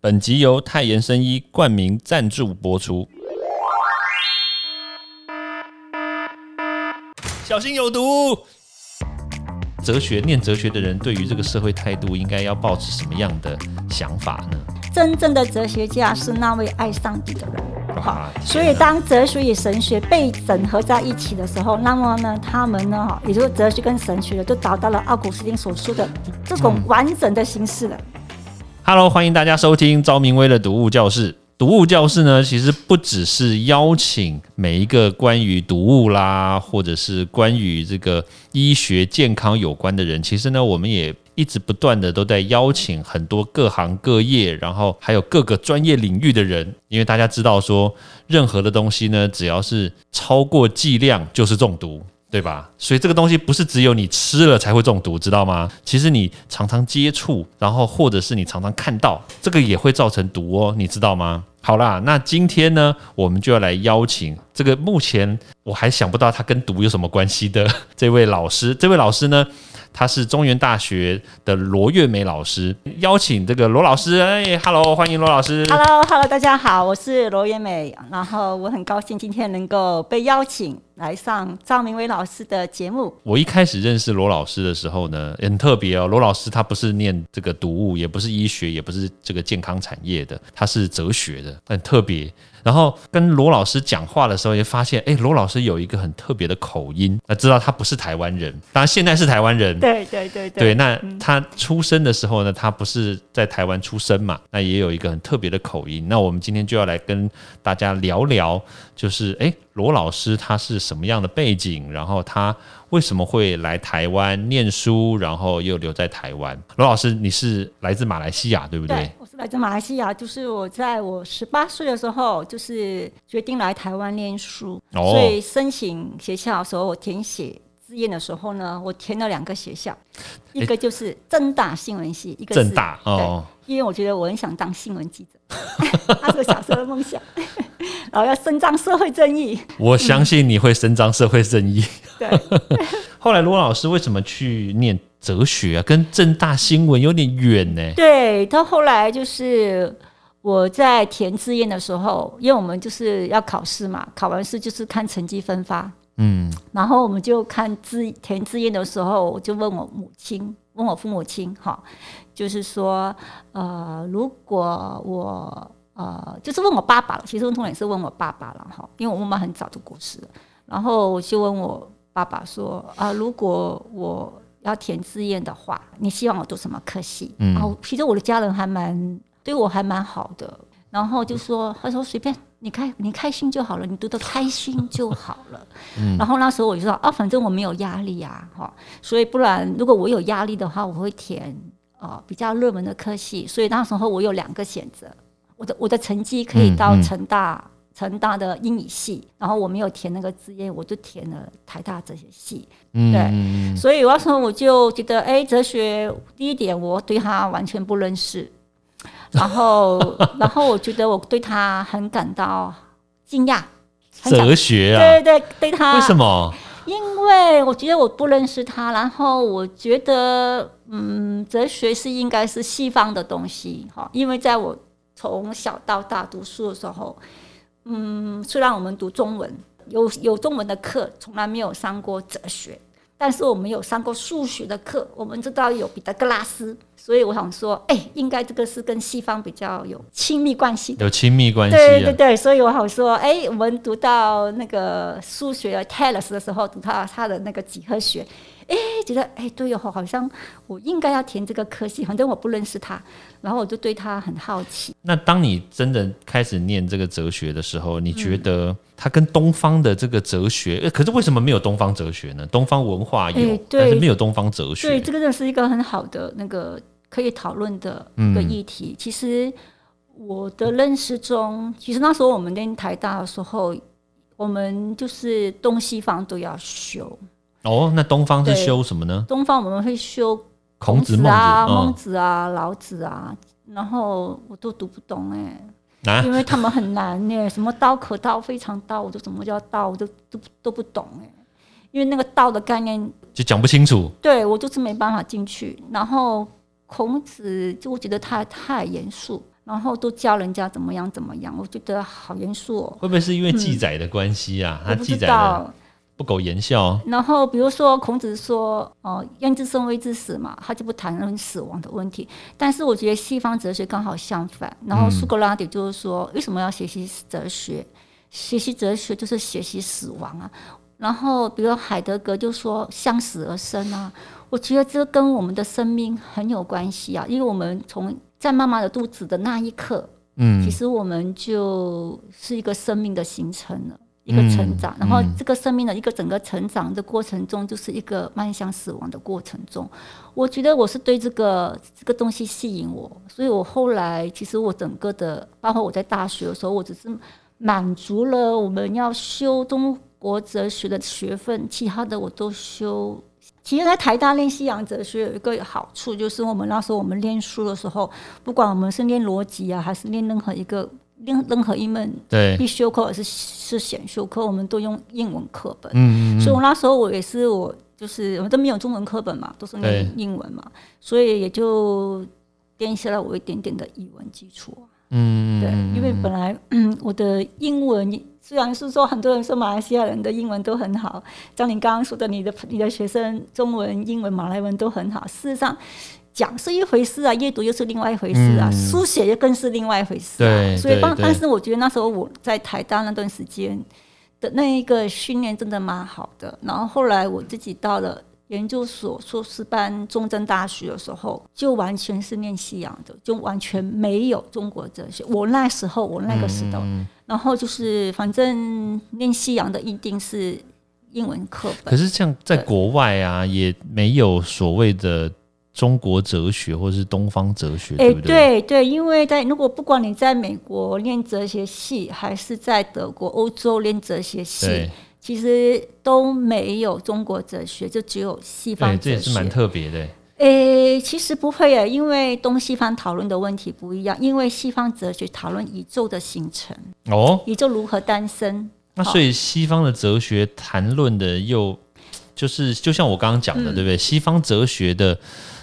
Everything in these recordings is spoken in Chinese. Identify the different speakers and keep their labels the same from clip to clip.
Speaker 1: 本集由泰妍生医冠名赞助播出。小心有毒！哲学念哲学的人，对于这个社会态度，应该要保持什么样的想法呢？
Speaker 2: 真正的哲学家是那位爱上帝的人。好
Speaker 1: 啊，
Speaker 2: 所以当哲学与神学被整合在一起的时候，那么呢，他们呢，哈，也就是哲学跟神学就找到了奥古斯丁所说的这种完整的形式了。
Speaker 1: Hello，欢迎大家收听昭明威的读物教室。读物教室呢，其实不只是邀请每一个关于读物啦，或者是关于这个医学健康有关的人，其实呢，我们也一直不断的都在邀请很多各行各业，然后还有各个专业领域的人，因为大家知道说，任何的东西呢，只要是超过剂量就是中毒。对吧？所以这个东西不是只有你吃了才会中毒，知道吗？其实你常常接触，然后或者是你常常看到，这个也会造成毒哦，你知道吗？好啦，那今天呢，我们就要来邀请这个目前我还想不到他跟毒有什么关系的 这位老师。这位老师呢，他是中原大学的罗月梅老师，邀请这个罗老师，哎，Hello，欢迎罗老师。
Speaker 2: Hello，Hello，大家好，我是罗月美，然后我很高兴今天能够被邀请来上赵明威老师的节目。
Speaker 1: 我一开始认识罗老师的时候呢，也很特别哦。罗老师他不是念这个读物，也不是医学，也不是这个健康产业的，他是哲学的，很特别。然后跟罗老师讲话的时候，也发现，哎，罗老师有一个很特别的口音，那知道他不是台湾人，当然现在是台湾人。
Speaker 2: 对对对
Speaker 1: 对，那他出生的时候呢，他不是在台湾出生嘛，那也有一个很特别的口音。那我们今天就要来跟大家聊聊，就是哎，罗老师他是什么样的背景，然后他为什么会来台湾念书，然后又留在台湾。罗老师，你是来自马来西亚，对不对？
Speaker 2: 对，我是来自马来西亚，就是我在我十八岁的时候，就是决定来台湾念书，
Speaker 1: 哦
Speaker 2: 所以申请学校的时候，我填写志愿的时候呢，我填了两个学校，一个就是正大新闻系，一个是
Speaker 1: 正大哦，
Speaker 2: 因为我觉得我很想当新闻记者，那是我小时候的梦想，然后要伸张社会正义，
Speaker 1: 我相信你会伸张社会正义。
Speaker 2: 对。
Speaker 1: 后来罗老师为什么去念哲学啊？跟正大新闻有点远呢。
Speaker 2: 对，到后来就是我在填志愿的时候，因为我们就是要考试嘛，考完试就是看成绩分发。
Speaker 1: 嗯，
Speaker 2: 然后我们就看自填志愿的时候，我就问我母亲，问我父母亲，哈，就是说，呃，如果我呃，就是问我爸爸了，其实重点是问我爸爸了，哈，因为我妈妈很早就过世了，然后我就问我爸爸说，啊、如果我要填志愿的话，你希望我读什么科系？
Speaker 1: 嗯。
Speaker 2: 然后其实我的家人还蛮对我还蛮好的，然后就说，他说随便你开你开心就好了，你读得开心就好了。嗯然后那时候我就说啊，反正我没有压力啊，哈，所以不然如果我有压力的话，我会填呃比较热门的科系。所以那时候我有两个选择，我的我的成绩可以到
Speaker 1: 嗯嗯
Speaker 2: 成大。成大的英语系，然后我没有填那个志愿，我就填了台大哲学系。
Speaker 1: 嗯
Speaker 2: 对所以那时候我就觉得，哎，哲学第一点我对他完全不认识，然后然后我觉得我对他很感到惊讶，很
Speaker 1: 哲学啊？
Speaker 2: 对对对他，
Speaker 1: 为什？么？
Speaker 2: 因为我觉得我不认识他，然后我觉得，嗯，哲学是应该是西方的东西，哈。因为在我从小到大读书的时候，嗯，虽然我们读中文，有有中文的课，从来没有上过哲学，但是我们有上过数学的课，我们知道有彼得格拉斯，所以我想说，哎，应该这个是跟西方比较有亲密关系的。
Speaker 1: 有亲密关系啊？
Speaker 2: 对对对，所以我好说，哎，我们读到那个数学的 Taylor 的时候，读到他的那个几何学，哎，觉得哎，对哦，好像我应该要填这个科系，反正我不认识他，然后我就对他很好奇。
Speaker 1: 那当你真的开始念这个哲学的时候，你觉得它跟东方的这个哲学，呃可是为什么没有东方哲学呢？东方文化有，但是没有东方哲学
Speaker 2: 对，
Speaker 1: 学。
Speaker 2: 这个真的是一个很好的那个可以讨论的一个议题。其实我的认识中，其实那时候我们念台大的时候，我们就是东西方都要修。
Speaker 1: 哦，那东方是修什么呢？
Speaker 2: 东方我们会修
Speaker 1: 孔子、孟子，
Speaker 2: 啊、孟
Speaker 1: 嗯，
Speaker 2: 子啊、老子啊，然后我都读不懂哎、
Speaker 1: 啊，
Speaker 2: 因为他们很难呢、什么道可道非常道，我就什么叫道，我都都都不懂哎、因为那个道的概念，
Speaker 1: 就讲不清楚。
Speaker 2: 对我就是没办法进去。然后孔子就我觉得他太严肃，然后都教人家怎么样怎么样，我觉得好严肃哦。
Speaker 1: 会不会是因为记载的关系啊？他记载的
Speaker 2: 道。
Speaker 1: 不苟言笑。
Speaker 2: 然后比如说孔子说，哦、焉知生谓之死嘛，他就不谈论死亡的问题。但是我觉得西方哲学刚好相反。然后苏格拉底就是说，为什么要学习哲学？学习哲学就是学习死亡啊。然后比如海德格就说向死而生啊，我觉得这跟我们的生命很有关系啊，因为我们从在妈妈的肚子的那一刻，
Speaker 1: 嗯
Speaker 2: 其实我们就是一个生命的形成了。一个成长，然后这个生命的一个整个成长的过程中，就是一个迈向死亡的过程中。我觉得我是对这个这个东西吸引我，所以我后来其实我整个的，包括我在大学的时候，我只是满足了我们要修中国哲学的学分，其他的我都修。其实，在台大练西洋哲学有一个好处，就是我们那时候我们练书的时候，不管我们是练逻辑啊，还是练任何一个任任何一门
Speaker 1: 对，
Speaker 2: 必修课，还是是选修课，我们都用英文课本。
Speaker 1: 嗯嗯
Speaker 2: 所以我那时候我也是我就是我们都没有中文课本嘛，都是
Speaker 1: 对
Speaker 2: 念英文嘛，所以也就奠下了我一点点的语文基础啊。
Speaker 1: 嗯，
Speaker 2: 对，因为本来嗯我的英文虽然是说很多人说马来西亚人的英文都很好，像你刚刚说的，你的你的学生中文、英文、马来文都很好，事实上。讲是一回事啊，阅读又是另外一回事啊，
Speaker 1: 嗯
Speaker 2: 书写又更是另外一回事啊。
Speaker 1: 对
Speaker 2: 所以当但是我觉得那时候我在台大那段时间的那一个训练真的蛮好的。然后后来我自己到了研究所硕士班中正大学的时候，就完全是念西洋的，就完全没有中国哲学。我那时候我那个时候，
Speaker 1: 嗯
Speaker 2: 然后就是反正念西洋的一定是英文课本
Speaker 1: 可。是像在国外啊，也没有所谓的中国哲学或是东方哲学，
Speaker 2: 哎，
Speaker 1: 对不对？
Speaker 2: 对对，因为在如果不管你在美国念哲学系，还是在德国、欧洲念哲学系，其实都没有中国哲学，就只有西方
Speaker 1: 对，
Speaker 2: 哲学。
Speaker 1: 这也是蛮特别的。
Speaker 2: 诶，其实不会啊，因为东西方讨论的问题不一样。因为西方哲学讨论宇宙的形成，
Speaker 1: 哦，
Speaker 2: 宇宙如何诞生。
Speaker 1: 那所以西方的哲学谈论的又就是就像我刚刚讲的，
Speaker 2: 嗯
Speaker 1: 对不对？西方哲学的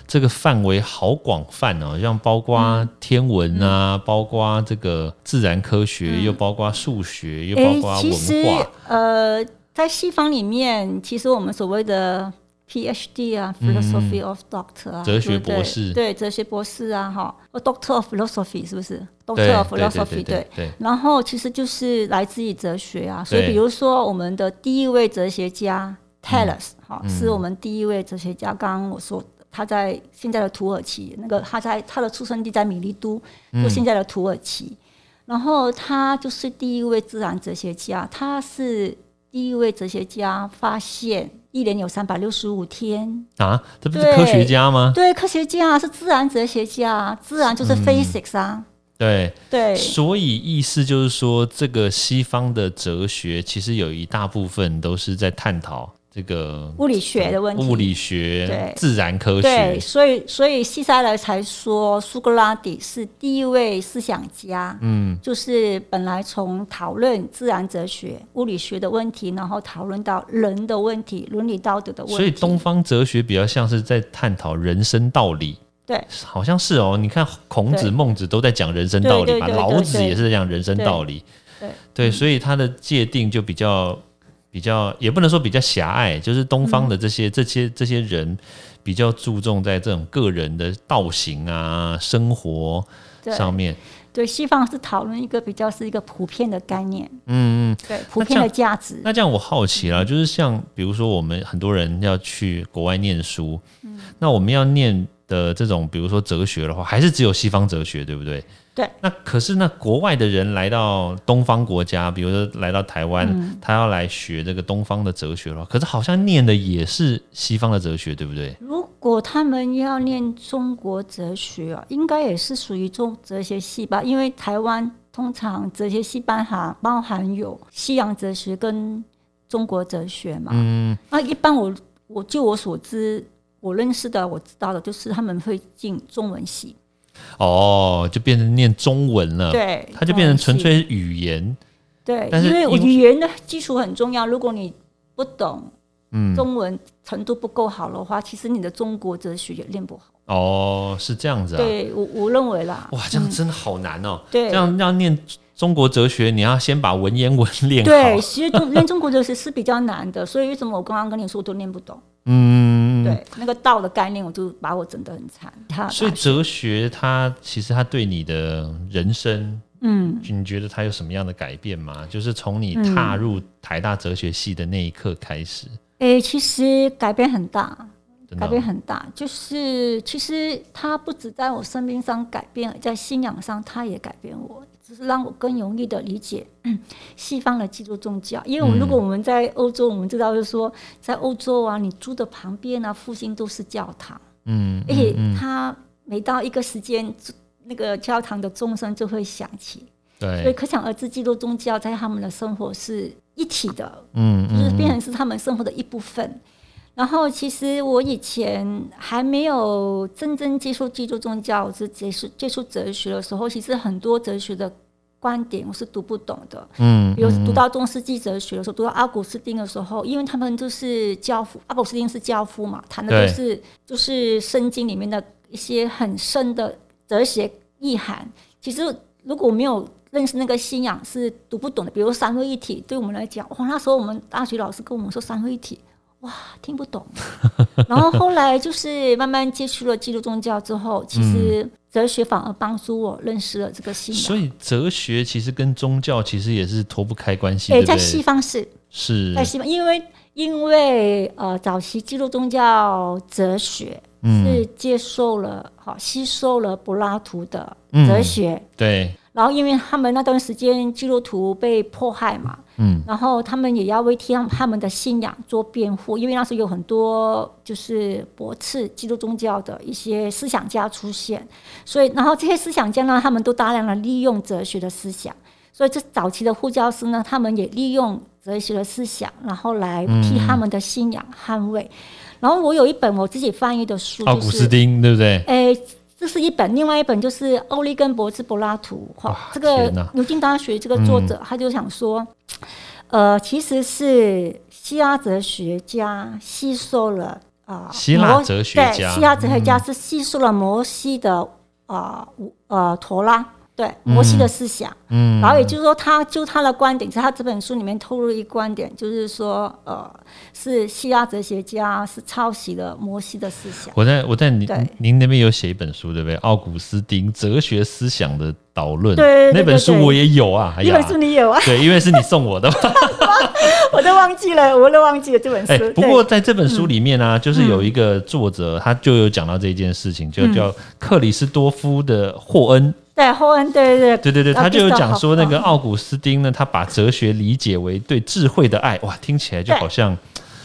Speaker 1: 这个范围好广泛哦，像包括天文啊，包括这个自然科学，又包括数学，又包，括文化。
Speaker 2: 呃，在西方里面，其实我们所谓的 PhD 啊，Philosophy of Doctor 啊，
Speaker 1: 嗯哲学博士。
Speaker 2: 对，哲学博士啊，哈。或，Doctor of Philosophy 是不是？Doctor of Philosophy
Speaker 1: 对
Speaker 2: 然后其实就是来自于哲学啊，所以比如说我们的第一位哲学家 Thales
Speaker 1: 嗯
Speaker 2: 哈、是我们第一位哲学家。刚刚我说他在现在的土耳其，那个他在他的出生地在米利都，
Speaker 1: 嗯
Speaker 2: 就现在的土耳其。然后他就是第一位自然哲学家，他是第一位哲学家发现一年有三百六十五天。
Speaker 1: 啊，这不是科学家吗？
Speaker 2: 对，科学家是自然哲学家，自然就是
Speaker 1: 嗯
Speaker 2: physics 啊。
Speaker 1: 对，
Speaker 2: 对，
Speaker 1: 所以意思就是说，这个西方的哲学其实有一大部分都是在探讨这个
Speaker 2: 物理学的问题。
Speaker 1: 物理学
Speaker 2: 对、
Speaker 1: 自然科
Speaker 2: 对，
Speaker 1: 学。
Speaker 2: 所以所以西塞勒才说苏格拉底是第一位思想家，
Speaker 1: 嗯，
Speaker 2: 就是本来从讨论自然哲学、物理学的问题，然后讨论到人的问题、伦理道德的问题。
Speaker 1: 所以东方哲学比较像是在探讨人生道理。
Speaker 2: 对，
Speaker 1: 好像是哦。你看孔子、孟子都在讲人生道理老子也是在讲人生道理。
Speaker 2: 对
Speaker 1: 对，所以他的界定就比较比较，也不能说比较狭隘，就是东方的这些、这些这些人比较注重在这种个人的道行啊、生活上面。
Speaker 2: 对，西方是讨论一个比较是一个普遍的概念，
Speaker 1: 嗯嗯。
Speaker 2: 对，普遍的价值。
Speaker 1: 那这样我好奇啦，就是像比如说我们很多人要去国外念书，
Speaker 2: 嗯
Speaker 1: 那我们要念的这种，比如说哲学的话，还是只有西方哲学，对不对？
Speaker 2: 对。
Speaker 1: 那可是那国外的人来到东方国家，比如说来到台湾，
Speaker 2: 嗯
Speaker 1: 他要来学这个东方的哲学了，可是好像念的也是西方的哲学，对不对？
Speaker 2: 如果他们要念中国哲学啊，应该也是属于中哲学系吧，因为台湾通常哲学系班含包含有西洋哲学跟中国哲学嘛。
Speaker 1: 嗯，
Speaker 2: 那一般我我就我所知，我认识的我知道的，就是他们会进中文系，
Speaker 1: 哦，就变成念中文了，，
Speaker 2: 对，
Speaker 1: 它就变成纯粹语言，
Speaker 2: 对，
Speaker 1: 但是
Speaker 2: 因为我语言的基础很重要，如果你不懂
Speaker 1: 嗯，
Speaker 2: 中文程度不够好的话，其实你的中国哲学也练不好。
Speaker 1: 哦，是这样子啊。
Speaker 2: 对我我认为啦，
Speaker 1: 哇，这样真的好难哦。
Speaker 2: 对
Speaker 1: 这样要念中国哲学，你要先把文言文练
Speaker 2: 对，其实中练中国哲学是比较难的，所以为什么我刚刚跟你说我都念不懂？
Speaker 1: 嗯，
Speaker 2: 对，那个道的概念，我就把我整得很惨。他
Speaker 1: 所以哲学它其实它对你的人生，
Speaker 2: 嗯，
Speaker 1: 你觉得它有什么样的改变吗？就是从你踏入台大哲学系的那一刻开始，
Speaker 2: 诶、其实改变很大，改变很大。就是其实它不止在我生命上改变，在信仰上它也改变我，只是让我更容易的理解、嗯西方的基督宗教。因为我们如果我们在欧洲，我们知道就是说，在欧洲啊，你住的旁边啊，附近都是教堂，
Speaker 1: 嗯，
Speaker 2: 而且它每到一个时间，那个教堂的钟声就会响起。对所以，可想而知，基督宗教在他们的生活是一体的，
Speaker 1: 嗯
Speaker 2: 就是
Speaker 1: 嗯
Speaker 2: 变成是他们生活的一部分。然后，其实我以前还没有真正接触基督宗教，是接触接触哲学的时候，其实很多哲学的观点我是读不懂的。
Speaker 1: 嗯，
Speaker 2: 比如读到中世纪哲学的时候，读到阿古斯丁的时候，因为他们就是教父，阿古斯丁是教父嘛，谈的
Speaker 1: 对
Speaker 2: 都是就是圣经里面的一些很深的哲学意涵。其实如果没有认识那个信仰，是读不懂的。比如三位一体，对我们来讲，哇，那时候我们大学老师跟我们说三位一体，哇，听不懂。然后后来就是慢慢接触了基督宗教之后，其实哲学反而帮助我认识了这个信仰。
Speaker 1: 所以哲学其实跟宗教其实也是脱不开关系，
Speaker 2: 诶，
Speaker 1: 对不
Speaker 2: 在西？方是。
Speaker 1: 是
Speaker 2: 在西方，因为因为呃，早期基督宗教哲学
Speaker 1: 嗯
Speaker 2: 是接受了好、吸收了柏拉图的
Speaker 1: 嗯
Speaker 2: 哲学，
Speaker 1: 对，
Speaker 2: 然后因为他们那段时间基督徒被迫害嘛，
Speaker 1: 嗯，
Speaker 2: 然后他们也要为替他们的信仰做辩护，因为那时候有很多就是驳斥基督宗教的一些思想家出现，所以然后这些思想家呢，他们都大量的利用哲学的思想，所以这早期的护教师呢，他们也利用哲学的思想，然后来替他们的信仰捍卫。然后我有一本我自己翻译的书，
Speaker 1: 奥古斯丁对不对？
Speaker 2: 诶，这是一本，另外一本就是欧利根博兹柏拉图。哈
Speaker 1: 哇，
Speaker 2: 这个牛津大学这个作者、他就想说，呃，其实是希腊哲学家吸收了啊，
Speaker 1: 希腊
Speaker 2: 摩
Speaker 1: 哲学
Speaker 2: 对
Speaker 1: 家
Speaker 2: 希腊哲学家是吸收了摩西的啊呃陀拉。对摩西的思想，
Speaker 1: 嗯，
Speaker 2: 然后也就是说，他就他的观点，在他这本书里面透露一个观点，就是说，呃，是希腊哲学家是抄袭了摩西的思想。
Speaker 1: 我在我在您您那边有写一本书对不对？奥古斯丁哲学思想的导论，那本书我也有啊。
Speaker 2: 一本，书你有啊？
Speaker 1: 对，因为是你送我的嘛。
Speaker 2: 我都忘记了，我都忘记了这本书。
Speaker 1: 哎，不过在这本书里面呢、就是有一个作者，他就有讲到这件事情，就叫克里斯多夫的霍恩。
Speaker 2: 对后恩，对对
Speaker 1: 对。对对，
Speaker 2: 对
Speaker 1: 他就有讲说，那个
Speaker 2: 嗯
Speaker 1: 奥古斯丁呢，他把哲学理解为对智慧的爱，哇，听起来就好像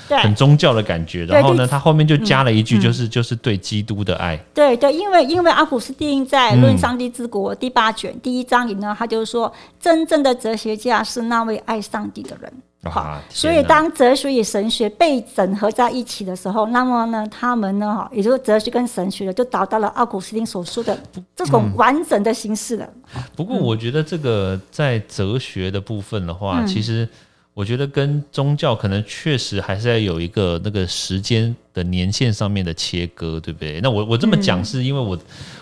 Speaker 1: 很宗教的感觉。然后呢，他后面就加了一句，就是就是对基督的爱。
Speaker 2: 对对，因为因为阿古斯丁在
Speaker 1: 嗯《
Speaker 2: 论上帝之国》第八卷第一章里呢，他就说，真正的哲学家是那位爱上帝的人。好
Speaker 1: 哇，
Speaker 2: 所以当哲学与神学被整合在一起的时候，那么呢，他们呢，哈，也就是哲学跟神学的，就达到了奥古斯丁所说的这
Speaker 1: 嗯
Speaker 2: 种完整的形式了。
Speaker 1: 不过我觉得这个在哲学的部分的
Speaker 2: 嗯。
Speaker 1: 话，其实我觉得跟宗教可能确实还是要有一个那个时间的年限上面的切割，对不对？那我我这么
Speaker 2: 嗯
Speaker 1: 讲是因为我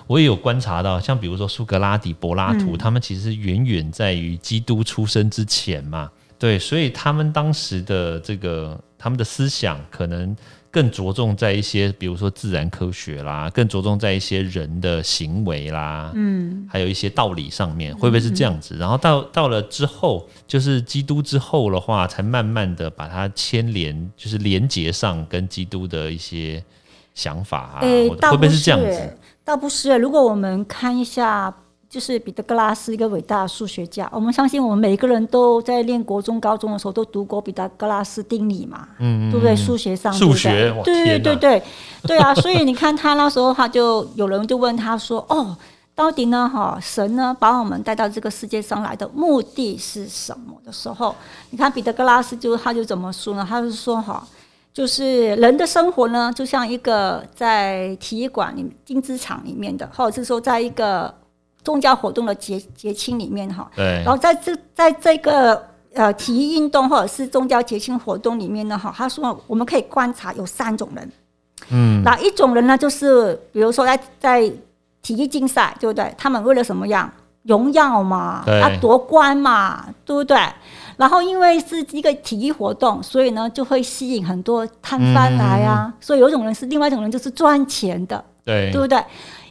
Speaker 1: 我也有观察到，像比如说苏格拉底、柏拉
Speaker 2: 嗯。
Speaker 1: 图，他们其实远远在于基督出生之前嘛，对，所以他们当时的这个他们的思想可能。更着重在一些，比如说自然科学啦，更着重在一些人的行为啦，嗯，还有一些道理上面，会不会是这样子？然后到到了之后，就是基督之后的话，才慢慢的把它牵连，就是连接上跟基督的一些想法啊，会不会是这样子？
Speaker 2: 欸倒不是欸。如果我们看一下，就是彼得格拉斯一个伟大的数学家，我们相信我们每一个人都在念国中、高中的时候都读过彼得格拉斯定理嘛，
Speaker 1: 嗯，
Speaker 2: 对不对？数学上，
Speaker 1: 数学哇
Speaker 2: 对不对对对对啊！所以你看他那时候，他就有人就问他说：“哦，到底呢？哈，神呢把我们带到这个世界上来的目的是什么？”的时候，你看彼得格拉斯就他就怎么说呢？他是说哈。就是人的生活呢，就像一个在体育馆里、竞技场里面的，或者是说在一个宗教活动的节节庆里面哈。
Speaker 1: 对
Speaker 2: 然，后在这在这个呃体育运动或者是宗教节庆活动里面呢，哈，他说我们可以观察有三种人，嗯，哪一种人呢？就是比如说在在体育竞赛，对不对？他们为了什么样？荣耀嘛，啊夺冠嘛，对不对？然后因为是一个体育活动，所以呢就会吸引很多摊贩来啊。所以有一种人是另外一种人，就是赚钱的，
Speaker 1: 对，
Speaker 2: 对不对？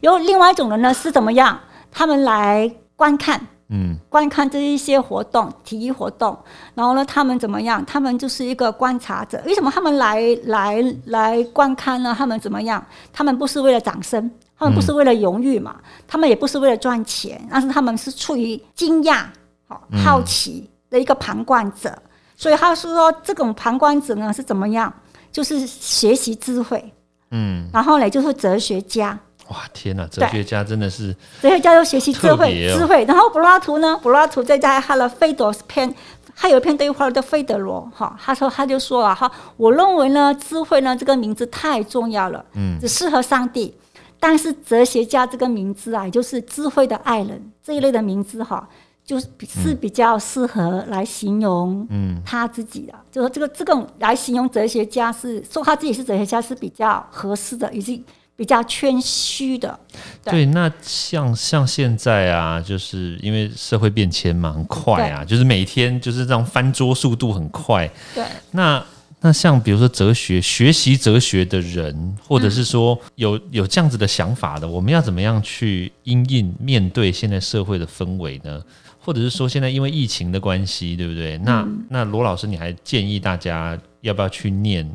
Speaker 2: 有另外一种人呢是怎么样？他们来观看，嗯，观看这一些活动，体育活动。然后呢，他们怎么样？他们就是一个观察者。为什么他们来来来观看呢？他们怎么样？他们不是为了掌声，他们不是为了荣誉嘛？他们也不是为了赚钱，但是他们是出于惊讶、好好奇的一个旁观者。所以他是说，这种旁观者呢是怎么样？就是学习智慧，嗯，然后呢就是哲学家。
Speaker 1: 哇天哪！哲学家真的是
Speaker 2: 哲学家要学习智慧，智慧。然后柏拉图呢？柏拉图在在他的《费德篇》，他有一篇对话的费德罗哈，他说他就说了哈，我认为呢，智慧呢这个名字太重要了，嗯，只适合上帝。但是哲学家这个名字啊，就是智慧的爱人这一类的名字哈，就是是比较适合来形容嗯他自己的，就是这个这个来形容哲学家是说他自己是哲学家是比较合适的，以及。比较谦虚的，
Speaker 1: 对，那像像现在啊，就是因为社会变迁嘛，很快啊，就是每天就是这样翻桌速度很快。
Speaker 2: 对，
Speaker 1: 那那像比如说哲学，学习哲学的人，或者是说有有这样子的想法的，我们要怎么样去因应面对现在社会的氛围呢？或者是说现在因为疫情的关系，对不对？那那罗老师，你还建议大家要不要去念？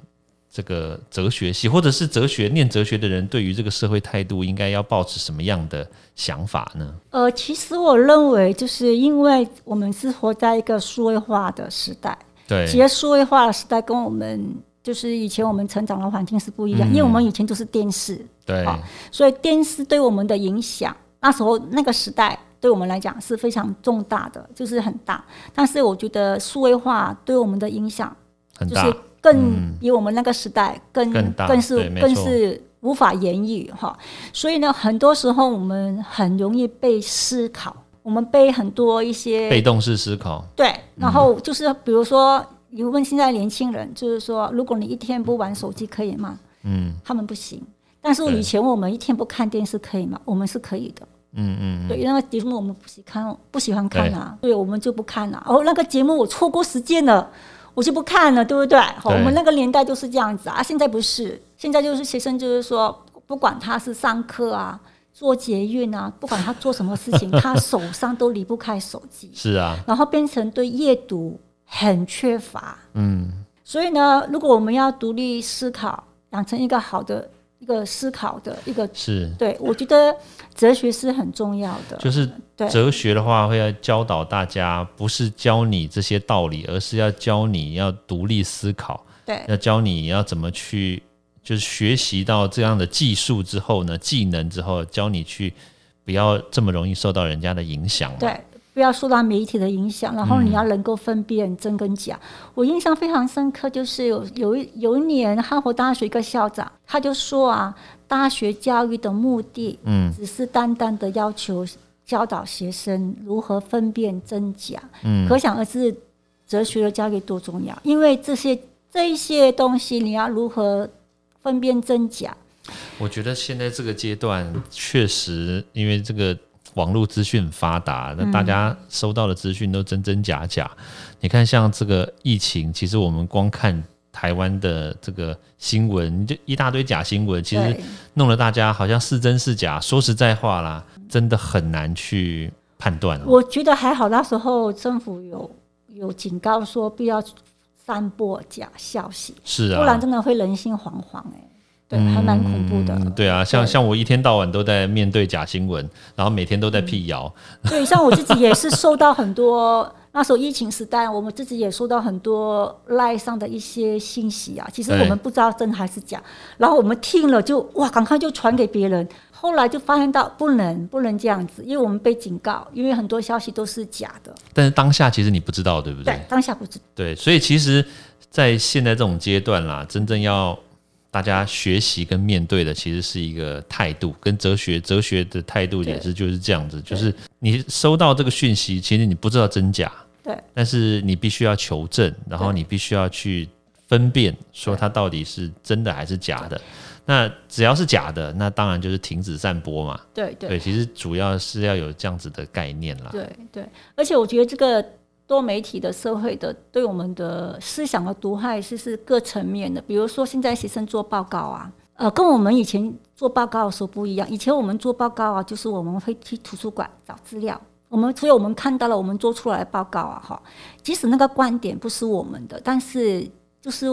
Speaker 1: 这个哲学系，或者是哲学念哲学的人，对于这个社会态度，应该要保持什么样的想法呢？
Speaker 2: 呃，其实我认为，就是因为我们是活在一个数位化的时代，
Speaker 1: 对，
Speaker 2: 其实数位化的时代跟我们就是以前我们成长的环境是不一样，因为我们以前都是电视，
Speaker 1: 对，
Speaker 2: 所以电视对我们的影响，那时候那个时代对我们来讲是非常重大的，就是很大。但是我觉得数位化对我们的影响
Speaker 1: 很大。
Speaker 2: 更比我们那个时代更更是更是无法言喻哈，所以呢，很多时候我们很容易被思考，我们被很多一些
Speaker 1: 被动式思考。
Speaker 2: 对，然后就是比如说，你问现在年轻人，就是说，如果你一天不玩手机可以吗？嗯，他们不行。但是以前我们一天不看电视可以吗？我们是可以的。嗯嗯。对，那个节目我们不喜看，不喜欢看啊，对，我们就不看了。哦，那个节目我错过时间了。我就不看了，对不对？好，我们那个年代就是这样子啊，现在不是，现在就是学生就是说，不管他是上课啊、做捷运啊，不管他做什么事情，他手上都离不开手机。
Speaker 1: 是啊，
Speaker 2: 然后变成对阅读很缺乏。嗯，所以呢，如果我们要独立思考，养成一个好的。一个思考的一个
Speaker 1: 是
Speaker 2: 对，我觉得哲学是很重要的。
Speaker 1: 就是哲学的话，会要教导大家，不是教你这些道理，而是要教你要独立思考。
Speaker 2: 对，
Speaker 1: 要教你要怎么去，就是学习到这样的技术之后呢，技能之后，教你去不要这么容易受到人家的影响。
Speaker 2: 对。不要受到媒体的影响，然后你要能够分辨真跟假。我印象非常深刻，就是有有一有一年哈佛大学一个校长，他就说啊，大学教育的目的，嗯，只是单单的要求教导学生如何分辨真假，嗯，可想而知哲学的教育多重要。因为这些这一些东西，你要如何分辨真假？
Speaker 1: 我觉得现在这个阶段确实，因为这个。网络资讯发达，那大家收到的资讯都真真假假。你看，像这个疫情，其实我们光看台湾的这个新闻，就一大堆假新闻，其实弄得大家好像是真是假。说实在话啦，真的很难去判断。
Speaker 2: 我觉得还好，那时候政府有有警告说，不要散播假消息，
Speaker 1: 是啊，
Speaker 2: 不然真的会人心惶惶哎。对，还蛮恐怖的。
Speaker 1: 对啊，像像我一天到晚都在面对假新闻，然后每天都在辟谣。
Speaker 2: 对，像我自己也是受到很多，那时候疫情时代，我们自己也收到很多赖上的一些信息啊。其实我们不知道真还是假，然后我们听了就哇，赶快就传给别人。后来就发现到不能不能这样子，因为我们被警告，因为很多消息都是假的。
Speaker 1: 但是当下其实你不知道，对不
Speaker 2: 对？对，当下不知。
Speaker 1: 对，所以其实，在现在这种阶段啦，真正要。大家学习跟面对的其实是一个态度，跟哲学哲学的态度也是就是这样子，就是你收到这个讯息，其实你不知道真假，
Speaker 2: 对，
Speaker 1: 但是你必须要求证，然后你必须要去分辨，说它到底是真的还是假的。那只要是假的，那当然就是停止散播嘛。
Speaker 2: 对对。
Speaker 1: 对，其实主要是要有这样子的概念啦。
Speaker 2: 对对，而且我觉得这个多媒体的社会的对我们的思想的毒害是是各层面的。比如说现在学生做报告啊，呃，跟我们以前做报告的时候不一样。以前我们做报告啊，就是我们会去图书馆找资料，我们所以我们看到了我们做出来的报告啊，哈，即使那个观点不是我们的，但是就是。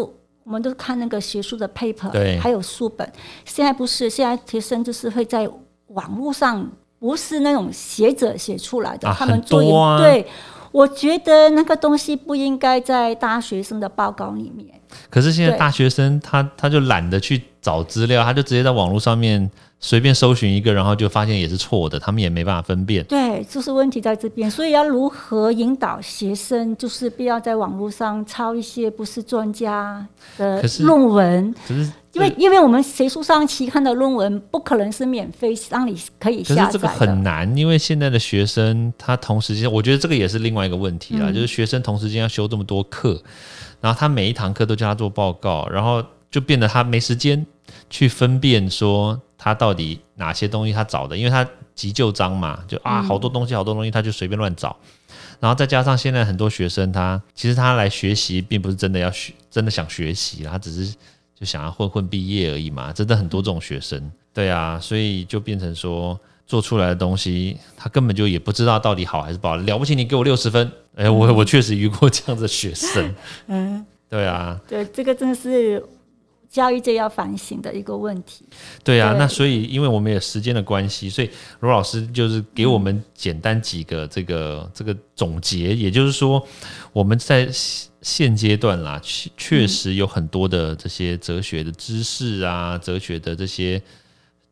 Speaker 2: 我们都看那个学术的 paper，
Speaker 1: 对
Speaker 2: 还有书本。现在不是，现在学生就是会在网络上，不是那种学者写出来的，
Speaker 1: 啊
Speaker 2: 他们做对。我觉得那个东西不应该在大学生的报告里面。
Speaker 1: 可是现在大学生他他就懒得去找资料，他就直接在网络上面随便搜寻一个，然后就发现也是错的，他们也没办法分辨。
Speaker 2: 对，就是问题在这边，所以要如何引导学生，就是不要在网络上抄一些不是专家的论文，
Speaker 1: 可是
Speaker 2: 因为因为我们学术上期刊的论文不可能是免费让你可以
Speaker 1: 可是这个。很难，因为现在的学生他同时间，我觉得这个也是另外一个问题啦，
Speaker 2: 嗯
Speaker 1: 就是学生同时间要修这么多课，然后他每一堂课都叫他做报告，然后就变得他没时间去分辨说他到底哪些东西他找的，因为他急救章嘛，就啊好多东西好多东西他就随便乱找。然后再加上现在很多学生他，其实他来学习并不是真的要学，真的想学习，他只是就想要混混毕业而已嘛。真的很多这种学生，对啊，所以就变成说做出来的东西，他根本就也不知道到底好还是不好。了不起，你给我六十分，哎、我我确实遇过这样的学生，
Speaker 2: 嗯，
Speaker 1: 对啊，
Speaker 2: 对，这个真的是教育界要反省的一个问题。
Speaker 1: 对啊，
Speaker 2: 对
Speaker 1: 那所以因为我们有时间的关系，所以罗老师就是给我们简单几个这个这个总结，也就是说我们在现现阶段啦，确确实有很多的这些哲学的知识啊，哲学的这些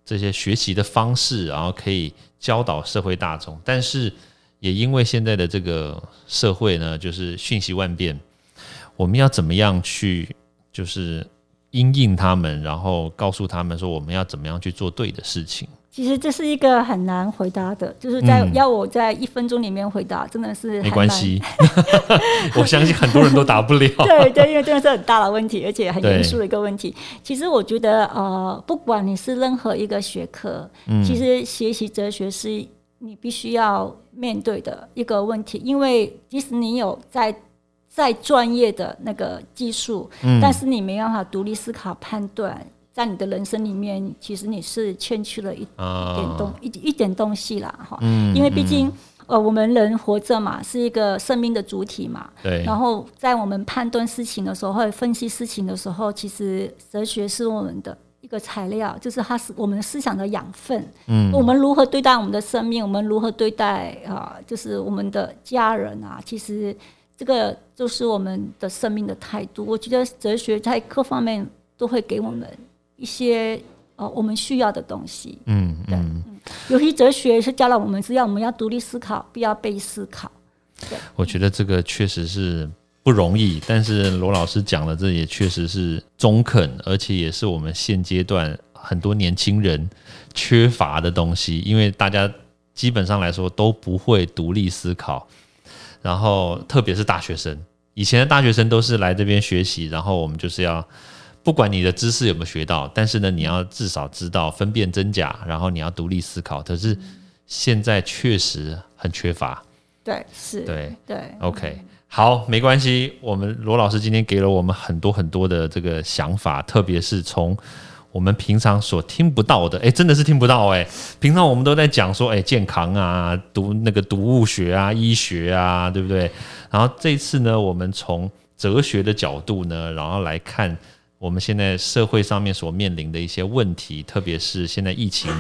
Speaker 1: 这些学习的方式，然后可以教导社会大众，但是也因为现在的这个社会呢，就是瞬息万变，我们要怎么样去就是因应他们，然后告诉他们说我们要怎么样去做对的事情。
Speaker 2: 其实这是一个很难回答的，就是在、
Speaker 1: 嗯
Speaker 2: 要我在一分钟里面回答，真的是
Speaker 1: 没。关系，我相信很多人都答不了。
Speaker 2: 对对，因为真的是很大的问题，而且很
Speaker 1: 对
Speaker 2: 严肃的一个问题。其实我觉得，呃，不管你是任何一个学科，
Speaker 1: 嗯
Speaker 2: 其实学习哲学是你必须要面对的一个问题，因为即使你有在再专业的那个技术，
Speaker 1: 嗯
Speaker 2: 但是你没办法独立思考判断，在你的人生里面，其实你是欠缺了一点东、
Speaker 1: 啊，
Speaker 2: 一一点东西啦，哈。
Speaker 1: 嗯
Speaker 2: 因为毕竟，呃，我们人活着嘛，是一个生命的主体嘛。
Speaker 1: 对，
Speaker 2: 然后在我们判断事情的时候，或者分析事情的时候，其实哲学是我们的一个材料，就是它是我们思想的养分。
Speaker 1: 嗯
Speaker 2: 我们如何对待我们的生命，我们如何对待啊、就是我们的家人啊，其实这个就是我们的生命的态度。我觉得哲学在各方面都会给我们一些呃我们需要的东西。
Speaker 1: 嗯
Speaker 2: 对
Speaker 1: 嗯，
Speaker 2: 尤其哲学是教了我们，是要我们要独立思考，不要被思考。
Speaker 1: 我觉得这个确实是不容易，但是罗老师讲的这也确实是中肯，而且也是我们现阶段很多年轻人缺乏的东西，因为大家基本上来说都不会独立思考，然后特别是大学生，以前的大学生都是来这边学习，然后我们就是要。不管你的知识有没有学到，但是呢，你要至少知道分辨真假，然后你要独立思考。可是现在确实很缺乏。
Speaker 2: 对，是，
Speaker 1: 对
Speaker 2: 对
Speaker 1: ，OK，好，没关系。我们罗老师今天给了我们很多很多的这个想法，特别是从我们平常所听不到的，哎，真的是听不到哎。平常我们都在讲说，哎，健康啊，读那个读物学啊，医学啊，对不对？然后这次呢，我们从哲学的角度呢，然后来看。我们现在社会上面所面临的一些问题，特别是现在疫情，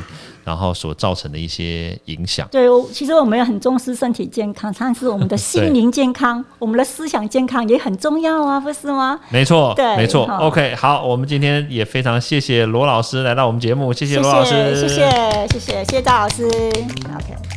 Speaker 1: 然后所造成的一些影响。
Speaker 2: 对，我其实我们也很重视身体健康，但是我们的心灵健康、我们的思想健康也很重要啊，不是吗？
Speaker 1: 没错，
Speaker 2: 对
Speaker 1: 没错。OK，好，我们今天也非常谢谢罗老师来到我们节目，谢谢
Speaker 2: 谢
Speaker 1: 罗老师，
Speaker 2: 谢谢谢谢谢谢谢赵老师，OK。